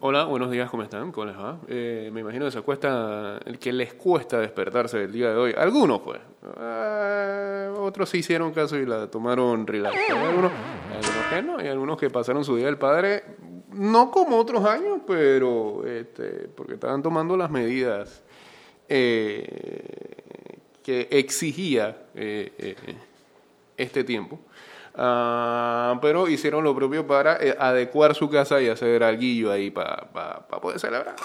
Hola, buenos días, ¿cómo están? ¿Cómo les va? Eh, me imagino que se acuesta, el que les cuesta despertarse el día de hoy. Algunos, pues. Eh, otros sí hicieron caso y la tomaron relax. Algunos, que no, hay algunos que pasaron su día del padre, no como otros años, pero este, porque estaban tomando las medidas eh, que exigía eh, eh, este tiempo. Ah, pero hicieron lo propio para eh, adecuar su casa y hacer algo ahí para poder celebrar.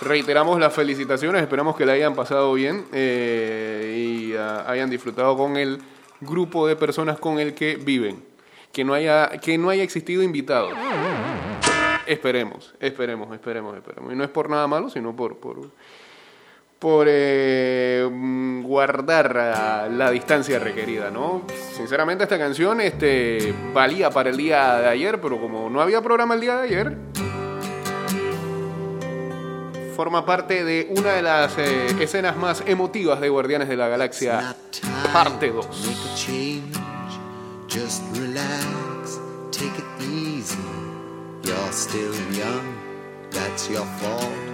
Reiteramos las felicitaciones, esperamos que la hayan pasado bien eh, y ah, hayan disfrutado con el grupo de personas con el que viven. Que no haya, que no haya existido invitado. Esperemos, esperemos, esperemos, esperemos. Y no es por nada malo, sino por, por, por eh, mm, guardar la distancia requerida, ¿no? Sinceramente esta canción este, valía para el día de ayer, pero como no había programa el día de ayer, forma parte de una de las eh, escenas más emotivas de Guardianes de la Galaxia, parte 2. Make a change, just relax, take it easy. You're still young, that's your fault.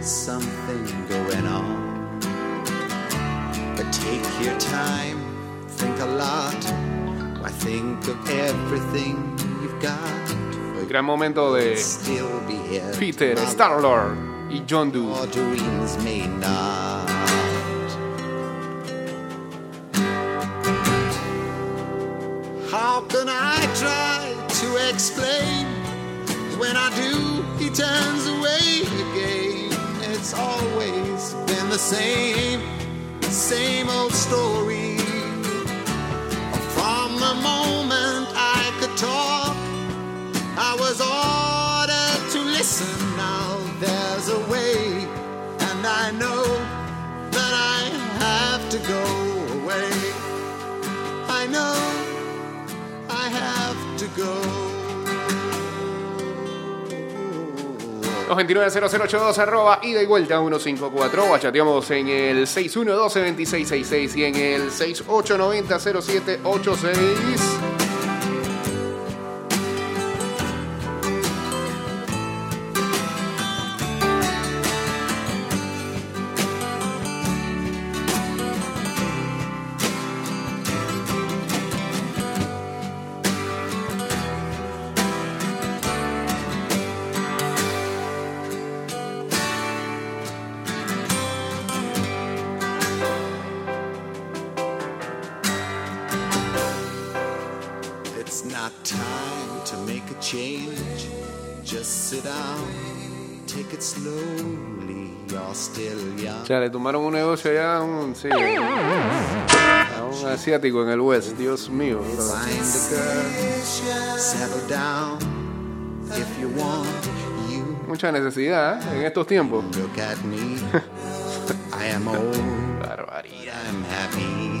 something going on. But take your time, think a lot. Why think of everything you've got? El gran momento de Still be here. Peter, tomorrow. Star-Lord y John Doe. Your dreams may not. How can I try to explain? When I do, 229-0082 arroba ida y vuelta 154 o chateamos en el 6112-2666 y en el 6890-0786 O sea, le tomaron un negocio allá a un, sí, a un asiático en el West, Dios mío. Find a girl, settle down. If you want, you Mucha necesidad ¿eh? en estos tiempos. look at me. I am old, Barbaridad.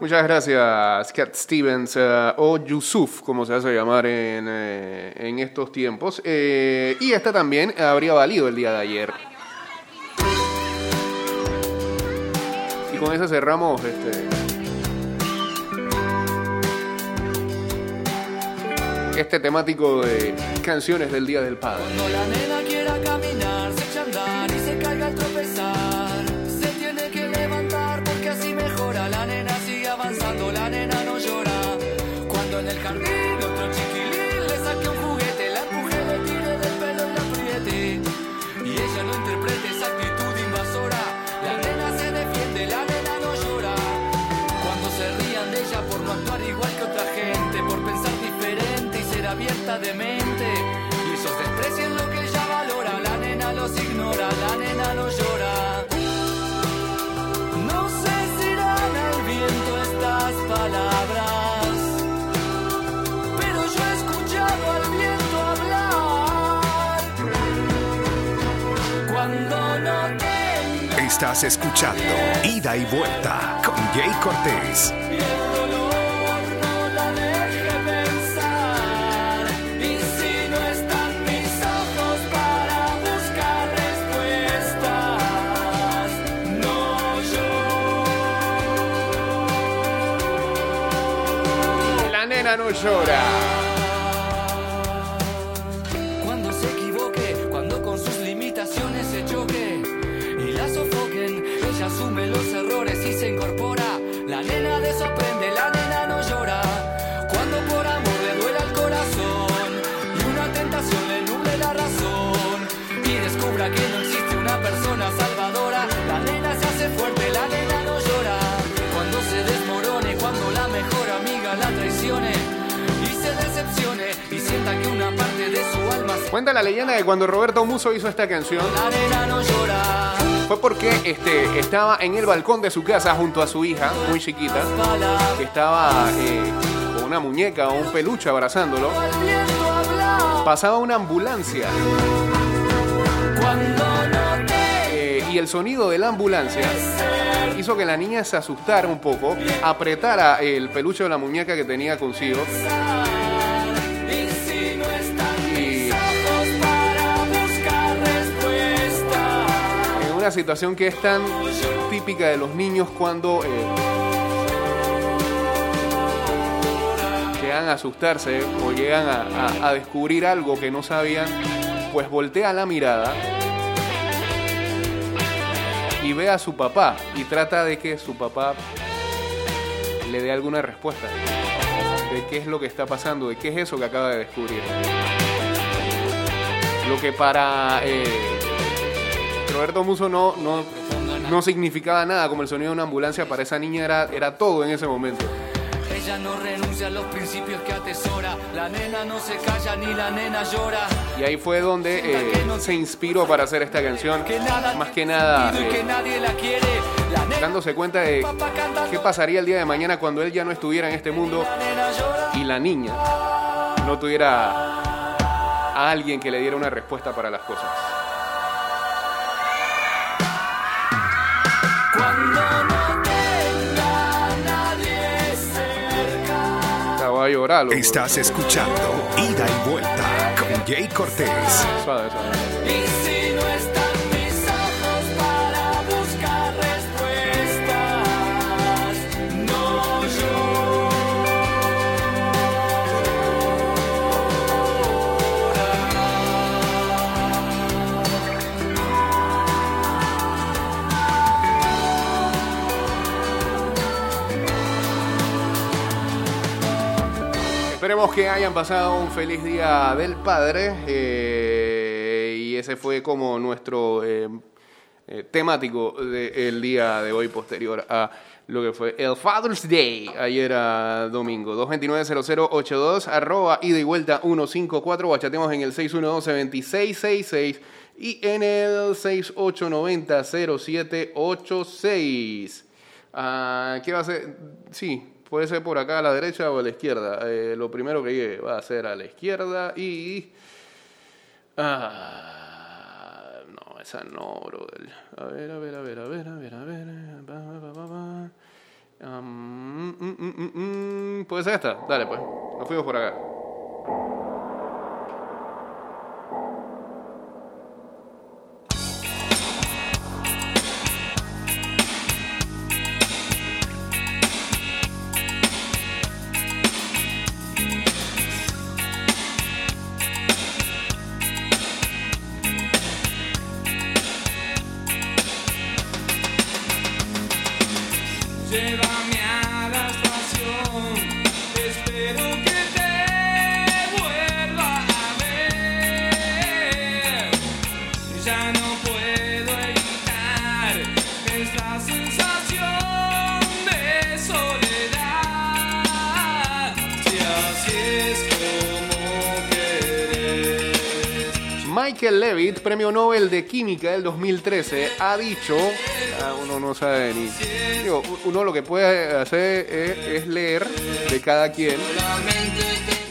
Muchas gracias, Cat Stevens eh, o Yusuf, como se hace llamar en, eh, en estos tiempos. Eh, y esta también habría valido el día de ayer. Y con esa cerramos este. Este temático de canciones del Día del Padre. Estás escuchando Ida y Vuelta con Jay Cortés. no la deje pensar. Y Cuenta la leyenda de cuando Roberto Muso hizo esta canción fue porque este, estaba en el balcón de su casa junto a su hija, muy chiquita, que estaba eh, con una muñeca o un peluche abrazándolo. Pasaba una ambulancia eh, y el sonido de la ambulancia hizo que la niña se asustara un poco, apretara el peluche de la muñeca que tenía consigo una situación que es tan típica de los niños cuando eh, llegan a asustarse o llegan a, a- descubrir algo que no sabían, pues voltea la mirada y ve a su papá y trata de que su papá le dé alguna respuesta de qué es lo que está pasando, de qué es eso que acaba de descubrir. Lo que para eh, Roberto Muso no, no, no significaba nada como el sonido de una ambulancia, para esa niña era, era todo en ese momento. Ella no renuncia a los principios que atesora. La nena no se calla ni la nena llora. Y ahí fue donde eh, se inspiró para hacer esta canción, Que nada más que nada eh, dándose cuenta de qué pasaría el día de mañana cuando él ya no estuviera en este mundo y la niña no tuviera a alguien que le diera una respuesta para las cosas. Estás escuchando Ida y Vuelta con Jay Cortés. Suave, suave. Que hayan pasado un feliz día del padre. eh, y ese fue como nuestro eh, eh, temático del día de hoy, posterior a lo que fue el Father's Day, ayer domingo. 229-0082, arroba ida y vuelta 154, bachatemos en el 612-2666 y en el 6890-0786. Ah, ¿Qué va a ser? Sí, puede ser por acá a la derecha o a la izquierda. Eh, lo primero que llegue va a ser a la izquierda y... Ah, no, esa no, brother. A ver, a ver, a ver, a ver, a ver, a ver. Puede ser esta. Dale, pues. Nos fuimos por acá. Premio Nobel de Química del 2013, ha dicho, ah, uno no sabe ni, uno lo que puede hacer es, es leer de cada quien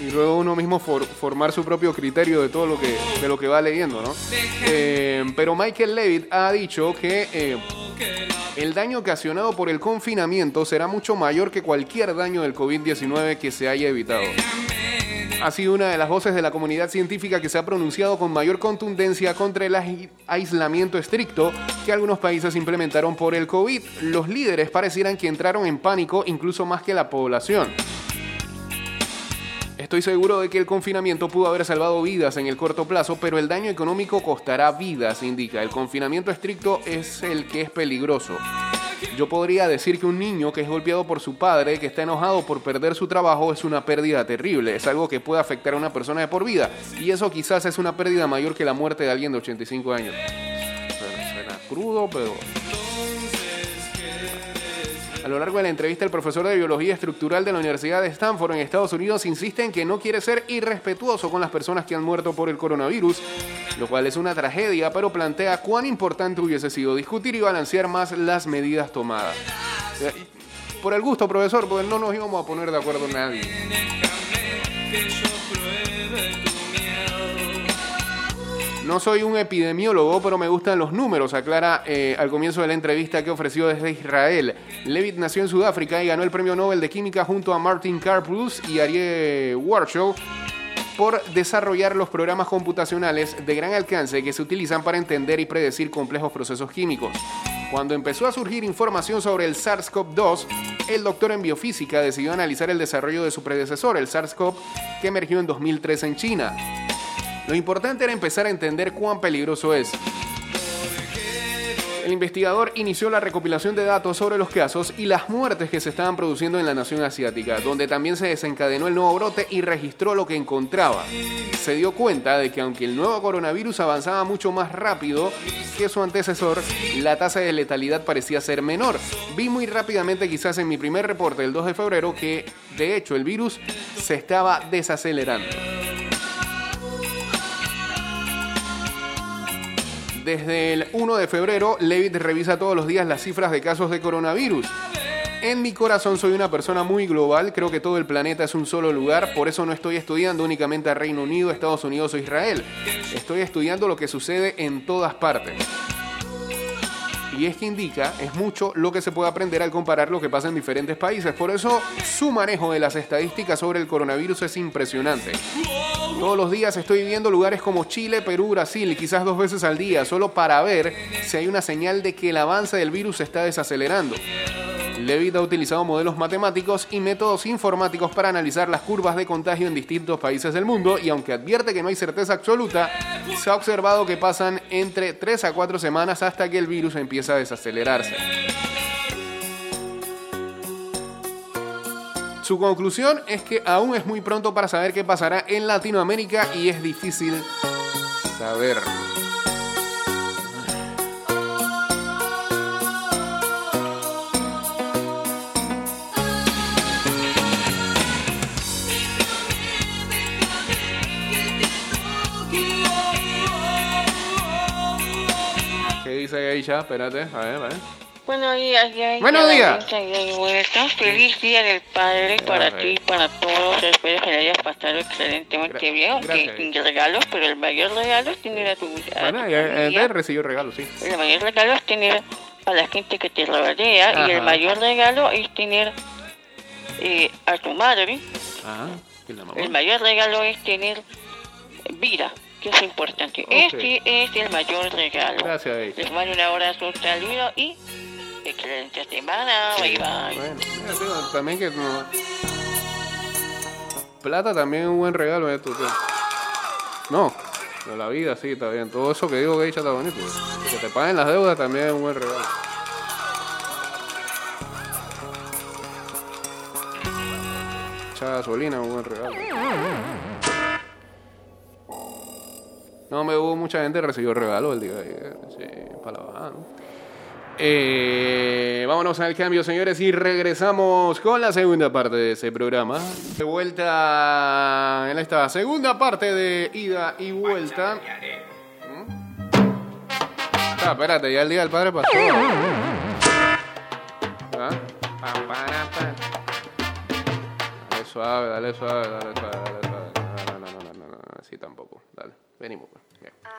y luego uno mismo for- formar su propio criterio de todo lo que, de lo que va leyendo, ¿no? Eh, pero Michael Levitt ha dicho que eh, el daño ocasionado por el confinamiento será mucho mayor que cualquier daño del COVID-19 que se haya evitado. Ha sido una de las voces de la comunidad científica que se ha pronunciado con mayor contundencia contra el ai- aislamiento estricto que algunos países implementaron por el COVID. Los líderes parecieran que entraron en pánico incluso más que la población. Estoy seguro de que el confinamiento pudo haber salvado vidas en el corto plazo, pero el daño económico costará vidas, indica. El confinamiento estricto es el que es peligroso. Yo podría decir que un niño que es golpeado por su padre, que está enojado por perder su trabajo, es una pérdida terrible. Es algo que puede afectar a una persona de por vida. Y eso quizás es una pérdida mayor que la muerte de alguien de 85 años. Suena, suena crudo, pero... A lo largo de la entrevista, el profesor de Biología Estructural de la Universidad de Stanford en Estados Unidos insiste en que no quiere ser irrespetuoso con las personas que han muerto por el coronavirus, lo cual es una tragedia, pero plantea cuán importante hubiese sido discutir y balancear más las medidas tomadas. Por el gusto, profesor, porque no nos íbamos a poner de acuerdo nadie. No soy un epidemiólogo, pero me gustan los números, aclara eh, al comienzo de la entrevista que ofreció desde Israel. Levitt nació en Sudáfrica y ganó el premio Nobel de Química junto a Martin Karplus y Arie Warshaw por desarrollar los programas computacionales de gran alcance que se utilizan para entender y predecir complejos procesos químicos. Cuando empezó a surgir información sobre el SARS-CoV-2, el doctor en biofísica decidió analizar el desarrollo de su predecesor, el SARS-CoV, que emergió en 2003 en China. Lo importante era empezar a entender cuán peligroso es. El investigador inició la recopilación de datos sobre los casos y las muertes que se estaban produciendo en la nación asiática, donde también se desencadenó el nuevo brote y registró lo que encontraba. Se dio cuenta de que aunque el nuevo coronavirus avanzaba mucho más rápido que su antecesor, la tasa de letalidad parecía ser menor. Vi muy rápidamente, quizás en mi primer reporte del 2 de febrero, que de hecho el virus se estaba desacelerando. Desde el 1 de febrero, Levitt revisa todos los días las cifras de casos de coronavirus. En mi corazón soy una persona muy global, creo que todo el planeta es un solo lugar, por eso no estoy estudiando únicamente a Reino Unido, Estados Unidos o Israel. Estoy estudiando lo que sucede en todas partes. Y es que indica, es mucho lo que se puede aprender al comparar lo que pasa en diferentes países. Por eso su manejo de las estadísticas sobre el coronavirus es impresionante. Todos los días estoy viendo lugares como Chile, Perú, Brasil, quizás dos veces al día, solo para ver si hay una señal de que el avance del virus se está desacelerando. Levitt ha utilizado modelos matemáticos y métodos informáticos para analizar las curvas de contagio en distintos países del mundo y aunque advierte que no hay certeza absoluta, se ha observado que pasan entre 3 a 4 semanas hasta que el virus empieza a desacelerarse. Su conclusión es que aún es muy pronto para saber qué pasará en Latinoamérica y es difícil saber. Dice Geisha? Espérate, a ver, a ver. Buenos días. Buenos días. Feliz día del padre para ti y para todos. Espero que le hayas pasado excelentemente bien. Aunque regalos, pero el mayor regalo es tener a tu, a Bueno, él recibió regalo, sí. El mayor regalo es tener a la gente que te rodea. Y el Ajá. mayor regalo es tener eh, a tu madre. Ah, ¿qué la mamá? El mayor regalo es tener vida, que es importante. Este es el mayor regalo. Gracias, Geisha. Les mando un abrazo, un saludo y excelente semana. Bye bye. Bueno, mira, también que no... Plata también es un buen regalo esto, tío. No, pero la vida sí, está bien. Todo eso que digo Geisha está bonito. Que te paguen las deudas también es un buen regalo. Echar gasolina es un buen regalo. No, me hubo mucha gente recibió regalo el día de ayer. Sí, para la ¿no? Eh, vámonos al cambio, señores, y regresamos con la segunda parte de ese programa. De vuelta en esta segunda parte de ida y vuelta. Ah, espérate, ya el día del padre pasó. ¿Ah? Dale suave, dale suave, dale suave, dale suave. No, no, no, no, no, no, así tampoco. Dale, venimos.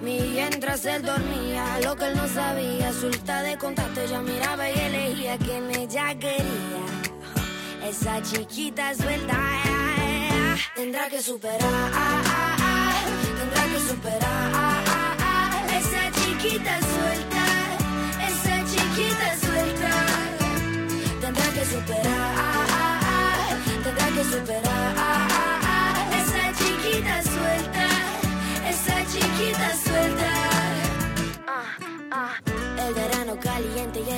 Mientras él dormía, lo que él no sabía, suelta de contacto, ella miraba y elegía quien ella quería. Esa chiquita suelta tendrá que superar, tendrá que superar. Esa chiquita suelta, esa chiquita suelta, tendrá que superar, tendrá que superar. Esa chiquita suelta, esa chiquita suelta.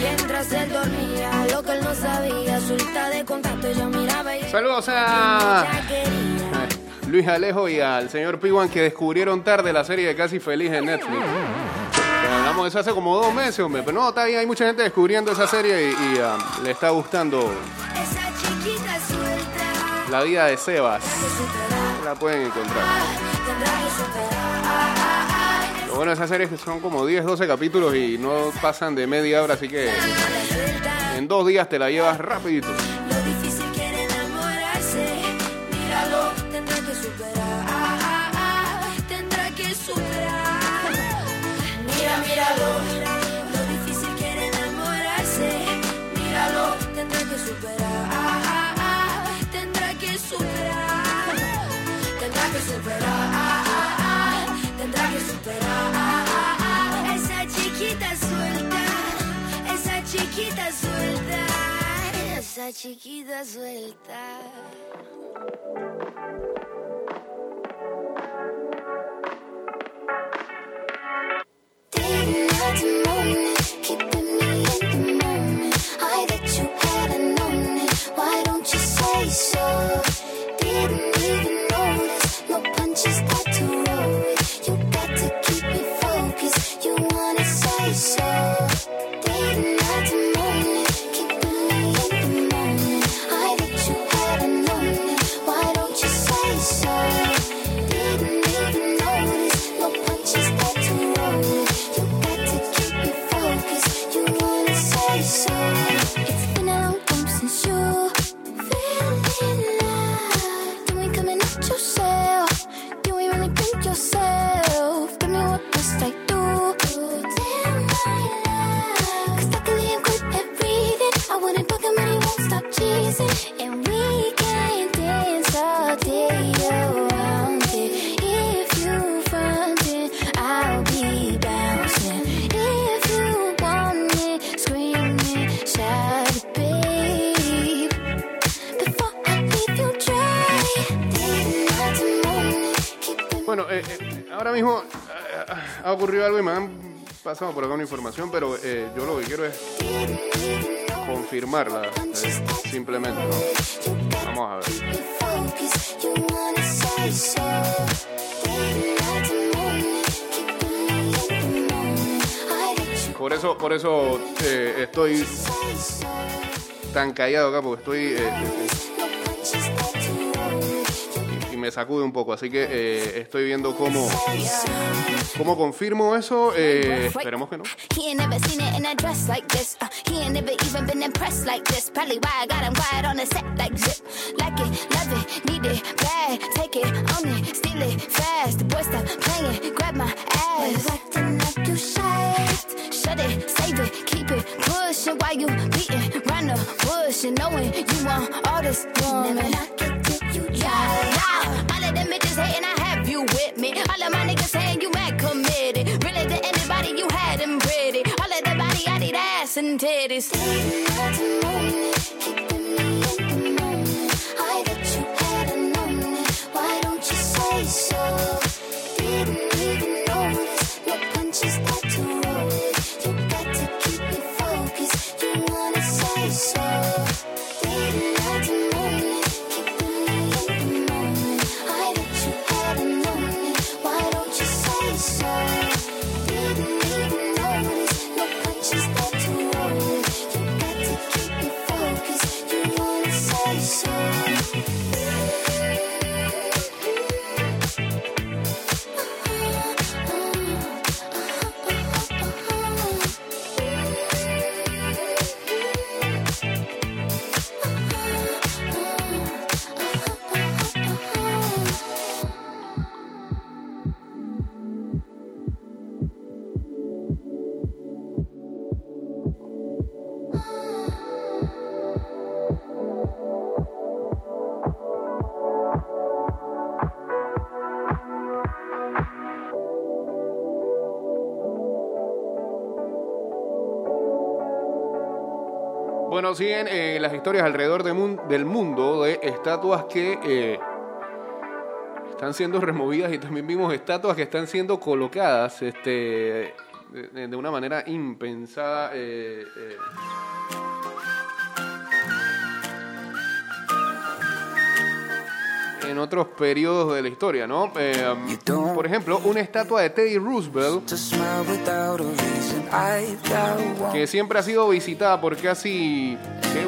Mientras él dormía, lo que él no sabía, suelta de contacto, yo miraba y Saludos a. Luis Alejo y al señor Piwan que descubrieron tarde la serie de Casi Feliz en Netflix. Hablamos de eso hace como dos meses, hombre. Pero no, está bien, hay mucha gente descubriendo esa serie y, y, ah, le está gustando la vida de Sebas. La pueden encontrar. Lo bueno de esa serie es que son como 10, 12 capítulos y no pasan de media hora, así que en dos días te la llevas rapidito. Suelta, esa chiquita suelta. Keeping me in the moment. I you hadn't known it. Why don't you say so? Pasado por acá una información, pero eh, yo lo que quiero es confirmarla, eh, simplemente. ¿no? Vamos a ver. Por eso, por eso eh, estoy tan callado acá, porque estoy me sacude un poco, así que eh, estoy viendo cómo, cómo confirmo eso. eh, esperemos que no. Why you beating round the bush and knowing you want all this woman. Yeah, all of them hating, I have you with me. All of my niggas saying you mad committed. Really to anybody you had them pretty. All of the body, I need ass and titties. Keeping me in the moment. I bet you hadn't known it. Why don't you say so? Siguen eh, las historias alrededor de mun- del mundo de estatuas que eh, están siendo removidas y también vimos estatuas que están siendo colocadas este, de, una manera impensada. eh, en otros periodos de la historia, ¿no? Eh, por ejemplo, una estatua de Teddy Roosevelt que siempre ha sido visitada por casi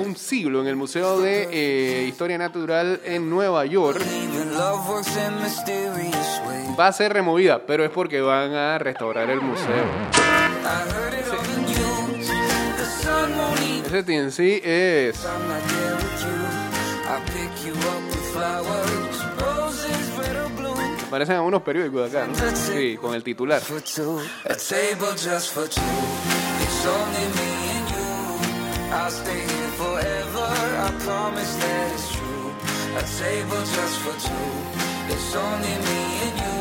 un siglo en el Museo de eh, Historia Natural en Nueva York, va a ser removida, pero es porque van a restaurar el museo. Ese TNC es... Parecen a unos periódicos de acá, ¿no? Sí, con el titular. For two, a table just for two. It's only me and you. I'll stay here forever. I promise that it's true. A table just for two. It's only me and you.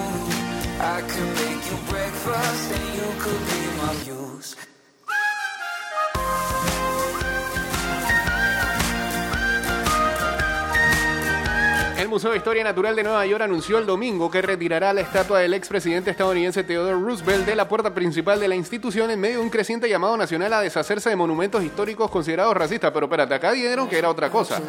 I can make you breakfast and you could be my muse. El Museo de Historia Natural de Nueva York anunció el domingo que retirará la estatua del expresidente estadounidense Theodore Roosevelt de la puerta principal de la institución en medio de un creciente llamado nacional a deshacerse de monumentos históricos considerados racistas. Pero espérate, acá dijeron que era otra cosa.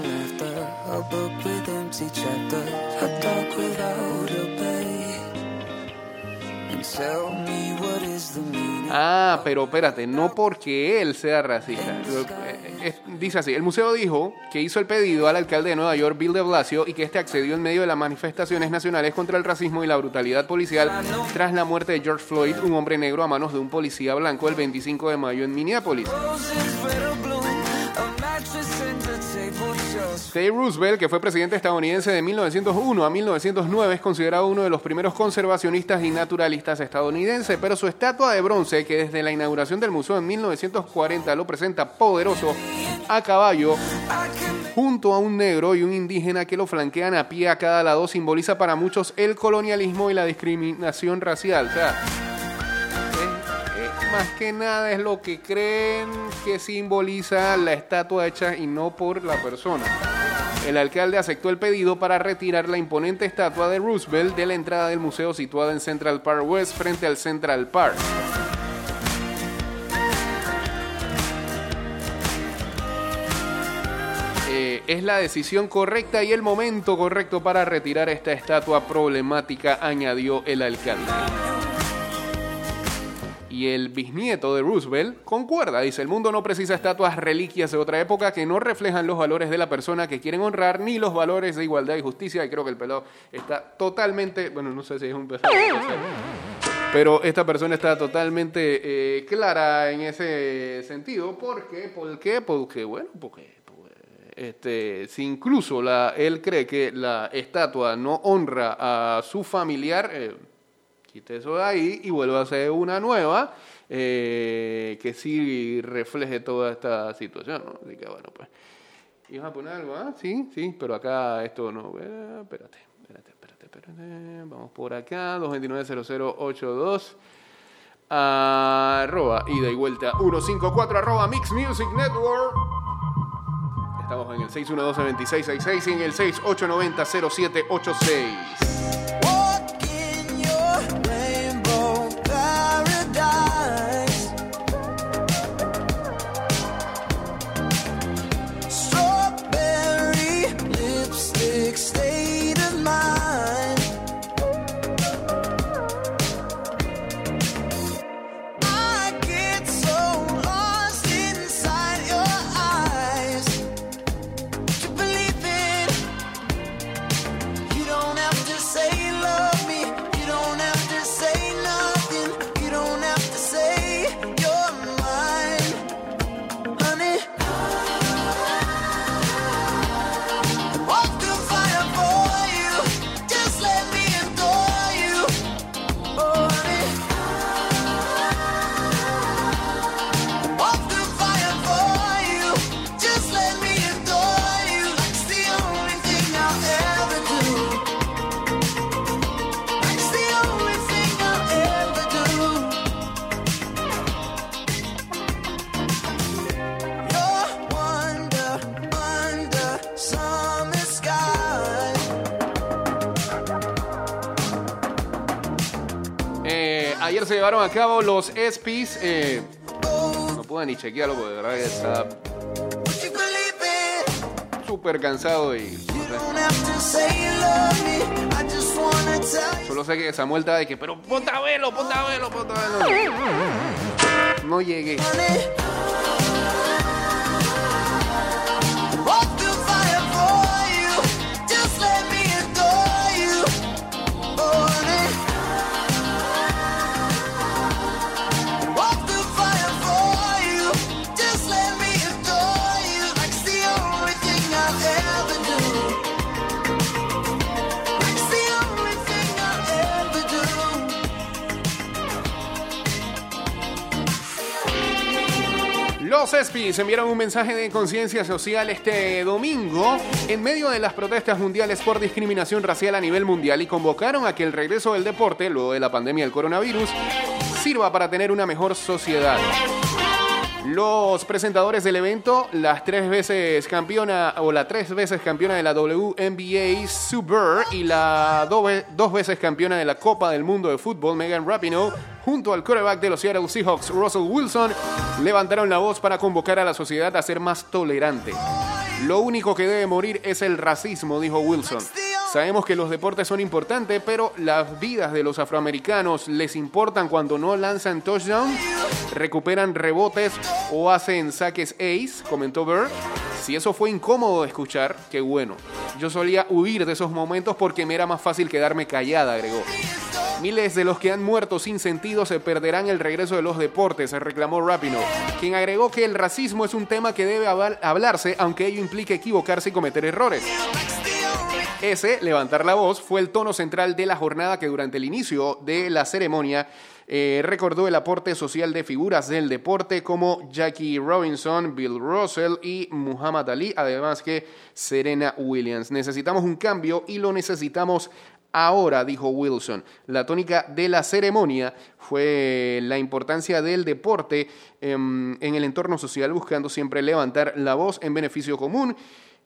Ah, pero espérate, no porque él sea racista. Lo- eh, es- dice así, el museo dijo que hizo el pedido al alcalde de Nueva York, Bill de Blasio, y que este accedió en medio de las manifestaciones nacionales contra el racismo y la brutalidad policial tras la muerte de George Floyd, un hombre negro a manos de un policía blanco el 25 de mayo en Minneapolis. Teddy Roosevelt, que fue presidente estadounidense de 1901 a 1909, es considerado uno de los primeros conservacionistas y naturalistas estadounidenses, pero su estatua de bronce, que desde la inauguración del museo en 1940 lo presenta poderoso a caballo, junto a un negro y un indígena que lo flanquean a pie a cada lado, simboliza para muchos el colonialismo y la discriminación racial. O sea, más que nada es lo que creen que simboliza la estatua hecha y no por la persona. El alcalde aceptó el pedido para retirar la imponente estatua de Roosevelt de la entrada del museo situada en Central Park West frente al Central Park. Eh, es la decisión correcta y el momento correcto para retirar esta estatua problemática, añadió el alcalde. Y el bisnieto de Roosevelt concuerda, dice, el mundo no precisa estatuas reliquias de otra época que no reflejan los valores de la persona que quieren honrar ni los valores de igualdad y justicia. Y creo que el pelado está totalmente, bueno, no sé si es un pelado, pero esta persona está totalmente eh, clara en ese sentido. ¿Por qué? ¿Por qué? Porque, bueno, porque... Este, si incluso la, él cree que la estatua no honra a su familiar, eh, Quite eso de ahí y vuelva a hacer una nueva eh, que sí refleje toda esta situación. ¿no? Así que bueno, pues. ¿Ibas a poner algo? Ah, sí, sí, pero acá esto no. eh, espérate, espérate, espérate, espérate. Vamos por acá, 229-0082. Arroba ida y vuelta 154 arroba Mix Music Network. Estamos en el 612-2666 y en el 6890-0786. Los ESPYs. eh, no pude ni chequearlo porque de verdad que está súper cansado y solo sé que Samuel está de que, pero ponte a verlo, ponte a verlo, ponte a verlo. No llegué. Los ESPYs enviaron un mensaje de conciencia social este domingo en medio de las protestas mundiales por discriminación racial a nivel mundial y convocaron a que el regreso del deporte, luego de la pandemia del coronavirus, sirva para tener una mejor sociedad. Los presentadores del evento, las tres veces campeona o la tres veces campeona de la WNBA Sue y la do- dos veces campeona de la Copa del Mundo de Fútbol Megan Rapinoe, junto al quarterback de los Seattle Seahawks Russell Wilson, levantaron la voz para convocar a la sociedad a ser más tolerante. Lo único que debe morir es el racismo, dijo Wilson. Sabemos que los deportes son importantes, pero las vidas de los afroamericanos les importan cuando no lanzan touchdown, recuperan rebotes o hacen saques ace, comentó Bird. Si eso fue incómodo de escuchar, qué bueno. Yo solía huir de esos momentos porque me era más fácil quedarme callada, agregó. Miles de los que han muerto sin sentido se perderán el regreso de los deportes, reclamó Rapino, quien agregó que el racismo es un tema que debe hablar- hablarse, aunque ello implique equivocarse y cometer errores. Ese, levantar la voz, fue el tono central de la jornada que durante el inicio de la ceremonia eh, recordó el aporte social de figuras del deporte como Jackie Robinson, Bill Russell y Muhammad Ali, además que Serena Williams. Necesitamos un cambio y lo necesitamos ahora, dijo Wilson. La tónica de la ceremonia fue la importancia del deporte em, en el entorno social, buscando siempre levantar la voz en beneficio común.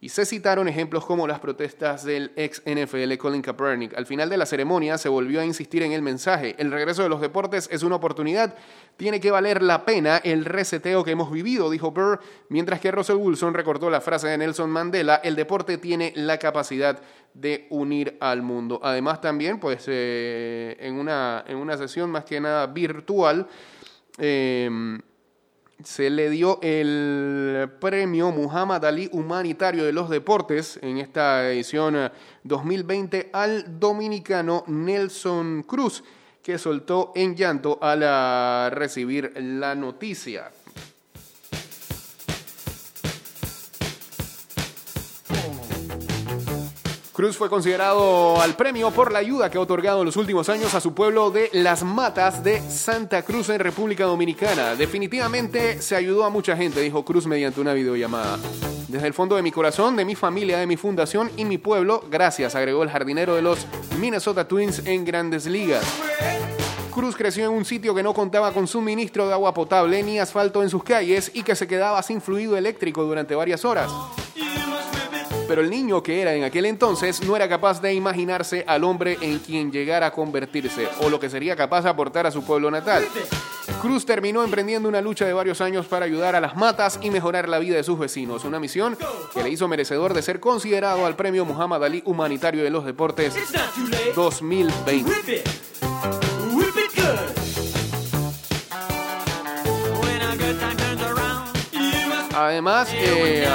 Y se citaron ejemplos como las protestas del ex NFL Colin Kaepernick. Al final de la ceremonia se volvió a insistir en el mensaje. El regreso de los deportes es una oportunidad. Tiene que valer la pena el reseteo que hemos vivido, dijo Burr, mientras que Russell Wilson recordó la frase de Nelson Mandela, el deporte tiene la capacidad de unir al mundo. Además también, pues, eh, en, una, en una sesión más que nada virtual, eh, se le dio el premio Muhammad Ali Humanitario de los Deportes en esta edición eh, 2020 al dominicano Nelson Cruz, que soltó en llanto al ah, recibir la noticia. Cruz fue considerado al premio por la ayuda que ha otorgado en los últimos años a su pueblo de Las Matas de Santa Cruz en República Dominicana. Definitivamente se ayudó a mucha gente, dijo Cruz mediante una videollamada. Desde el fondo de mi corazón, de mi familia, de mi fundación y mi pueblo, gracias, agregó el jardinero de los Minnesota Twins en grandes ligas. Cruz creció en un sitio que no contaba con suministro de agua potable ni asfalto en sus calles y que se quedaba sin fluido eléctrico durante varias horas. Pero el niño que era en aquel entonces no era capaz de imaginarse al hombre en quien llegara a convertirse o lo que sería capaz de aportar a su pueblo natal. Cruz terminó emprendiendo una lucha de varios años para ayudar a las matas y mejorar la vida de sus vecinos, una misión que le hizo merecedor de ser considerado al Premio Muhammad Ali Humanitario de los Deportes 2020. Además, eh,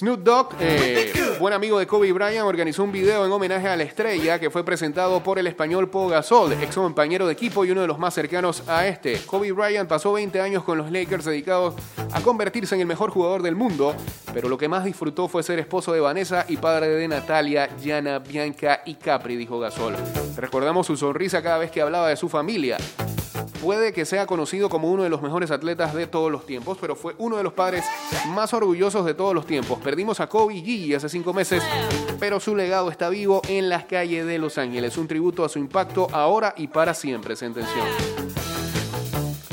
Snoop Dogg, eh, buen amigo de Kobe Bryant, organizó un video en homenaje a la estrella que fue presentado por el español Paul Gasol, ex compañero de equipo y uno de los más cercanos a este. Kobe Bryant pasó 20 años con los Lakers dedicados a convertirse en el mejor jugador del mundo, pero lo que más disfrutó fue ser esposo de Vanessa y padre de Natalia, Gianna, Bianca y Capri, dijo Gasol. Recordamos su sonrisa cada vez que hablaba de su familia. Puede que sea conocido como uno de los mejores atletas de todos los tiempos, pero fue uno de los padres más orgullosos de todos los tiempos. Perdimos a Kobe Gigi hace cinco meses, pero su legado está vivo en las calles de Los Ángeles. Un tributo a su impacto ahora y para siempre, sentenció.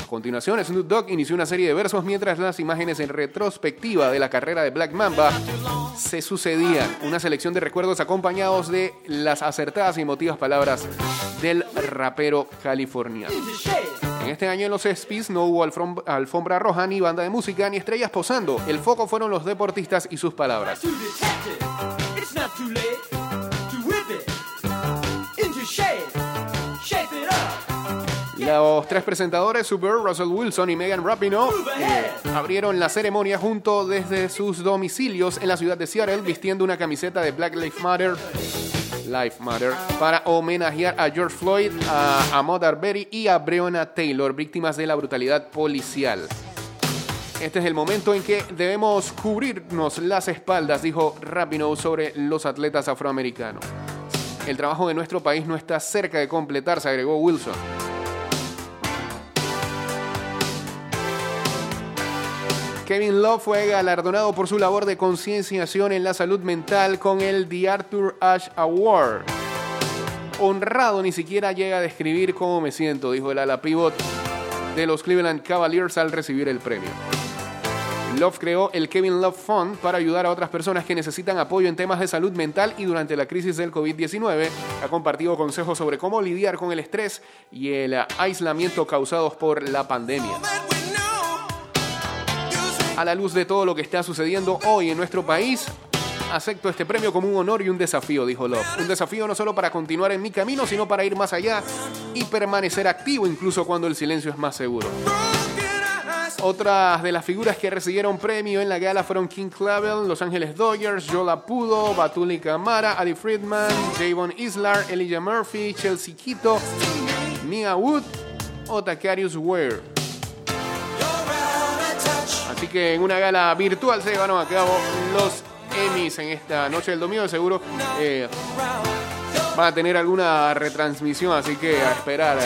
A continuación, Snoop Dogg inició una serie de versos mientras las imágenes en retrospectiva de la carrera de Black Mamba se sucedían. Una selección de recuerdos acompañados de las acertadas y emotivas palabras del rapero californiano. En este año en los ESPYs no hubo alfom- alfombra roja, ni banda de música, ni estrellas posando. El foco fueron los deportistas y sus palabras. Los tres presentadores, Super, Russell Wilson y Megan Rapinoe, eh, abrieron la ceremonia junto desde sus domicilios en la ciudad de Seattle, vistiendo una camiseta de Black Lives Matter, Life Matter, para homenajear a George Floyd, a Ahmaud Arbery y a Breonna Taylor, víctimas de la brutalidad policial. Este es el momento en que debemos cubrirnos las espaldas, dijo Rapinoe sobre los atletas afroamericanos. El trabajo de nuestro país no está cerca de completarse, agregó Wilson. Kevin Love fue galardonado por su labor de concienciación en la salud mental con el The Arthur Ashe Award. Honrado ni siquiera llega a describir cómo me siento, dijo el ala pivot de los Cleveland Cavaliers al recibir el premio. Love creó el Kevin Love Fund para ayudar a otras personas que necesitan apoyo en temas de salud mental y durante la crisis del COVID-19 ha compartido consejos sobre cómo lidiar con el estrés y el aislamiento causados por la pandemia. A la luz de todo lo que está sucediendo hoy en nuestro país, acepto este premio como un honor y un desafío, dijo Love. Un desafío no solo para continuar en mi camino, sino para ir más allá y permanecer activo incluso cuando el silencio es más seguro. Otras de las figuras que recibieron premio en la gala fueron King Clavel, Los Ángeles Dodgers, Yola Pudo, Batuli Camara, Adi Friedman, Javon Islar, Elijah Murphy, Chelsea Quito, Nia Wood o Takarius Ware. Así que en una gala virtual se llevaron a cabo los Emmys en esta noche del domingo. Seguro eh, van a tener alguna retransmisión, así que a esperar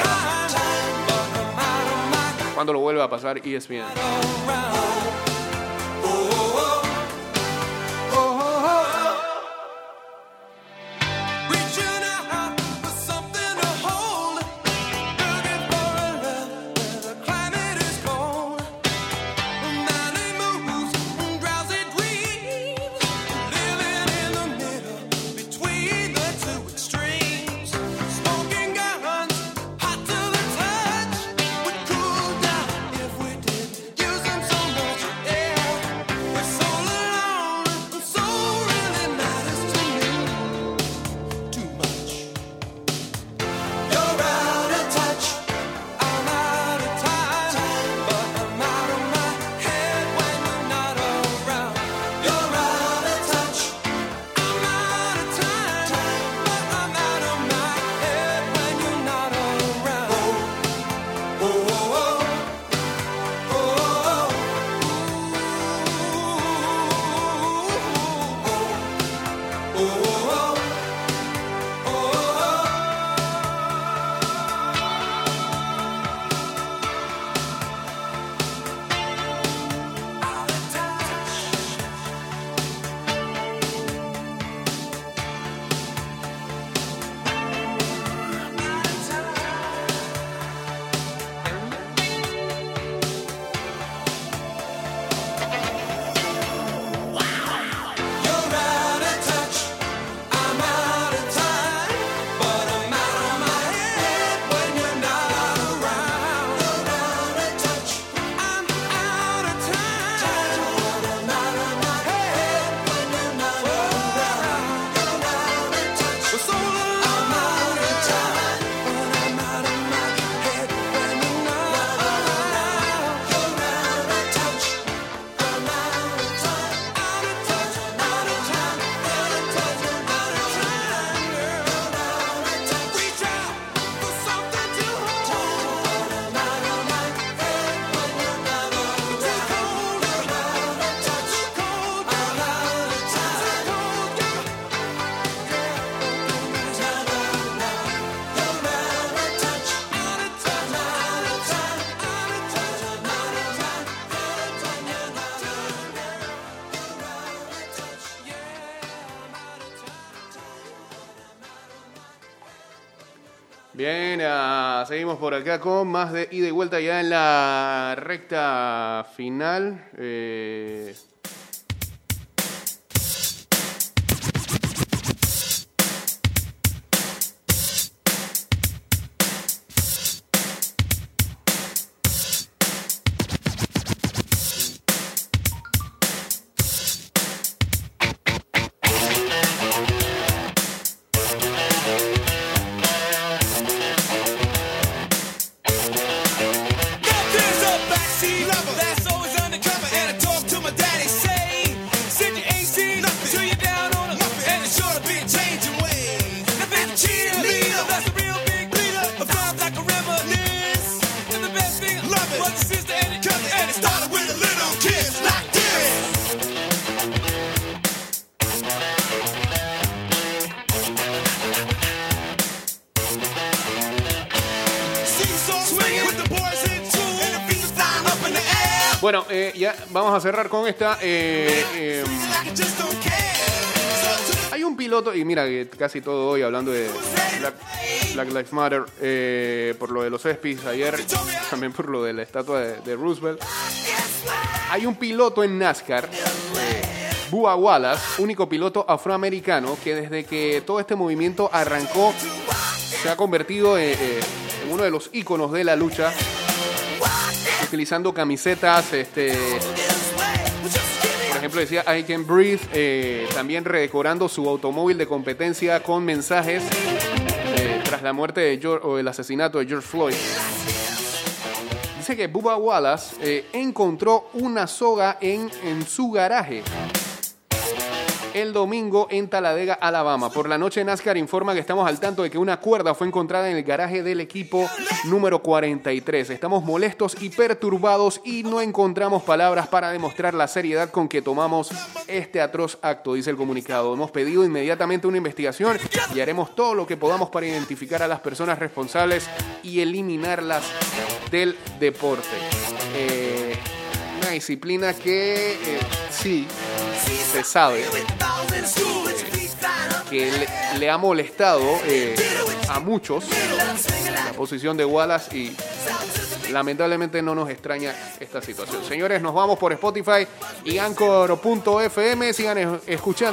cuando lo vuelva a pasar E ESPN. Por acá con más de ida y vuelta ya en la recta final. Eh, cerrar con esta. eh, eh, hay un piloto, y mira que casi todo hoy hablando de Black, Lives Matter, eh, por lo de los ESPYs ayer, también por lo de la estatua de, Roosevelt. Hay un piloto en NASCAR, Bua Wallace, único piloto afroamericano que desde que todo este movimiento arrancó se ha convertido eh, en uno de los íconos de la lucha, utilizando camisetas, este, ejemplo decía I can breathe, eh, también redecorando su automóvil de competencia con mensajes eh, tras la muerte de George, o el asesinato de George Floyd. Dice que Bubba Wallace eh, encontró una soga en, en su garaje el domingo en Talladega, Alabama. Por la noche NASCAR informa que estamos al tanto de que una cuerda fue encontrada en el garaje del equipo número 43. Estamos molestos y perturbados y no encontramos palabras para demostrar la seriedad con que tomamos este atroz acto, dice el comunicado. Hemos pedido inmediatamente una investigación y haremos todo lo que podamos para identificar a las personas responsables y eliminarlas del deporte. Eh, disciplina que eh, sí se sabe que le, ha molestado eh, a muchos la posición de Wallace y lamentablemente no nos extraña esta situación. Señores, nos vamos por Spotify y Anchor.fm. Sigan es- escuchando.